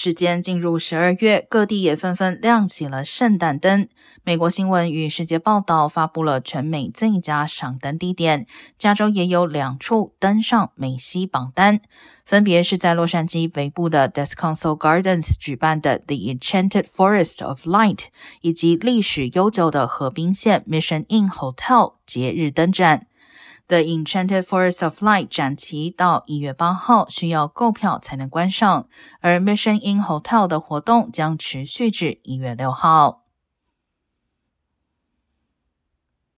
时间进入十二月，各地也纷纷亮起了圣诞灯。美国新闻与世界报道发布了全美最佳赏灯地点，加州也有两处登上美西榜单，分别是在洛杉矶北部的 Desconso Gardens 举办的 The Enchanted Forest of Light，以及历史悠久的河滨县 Mission Inn Hotel 节日灯展。The Enchanted Forest of Light 展期到一月八号，需要购票才能观赏。而 Mission Inn Hotel 的活动将持续至一月六号。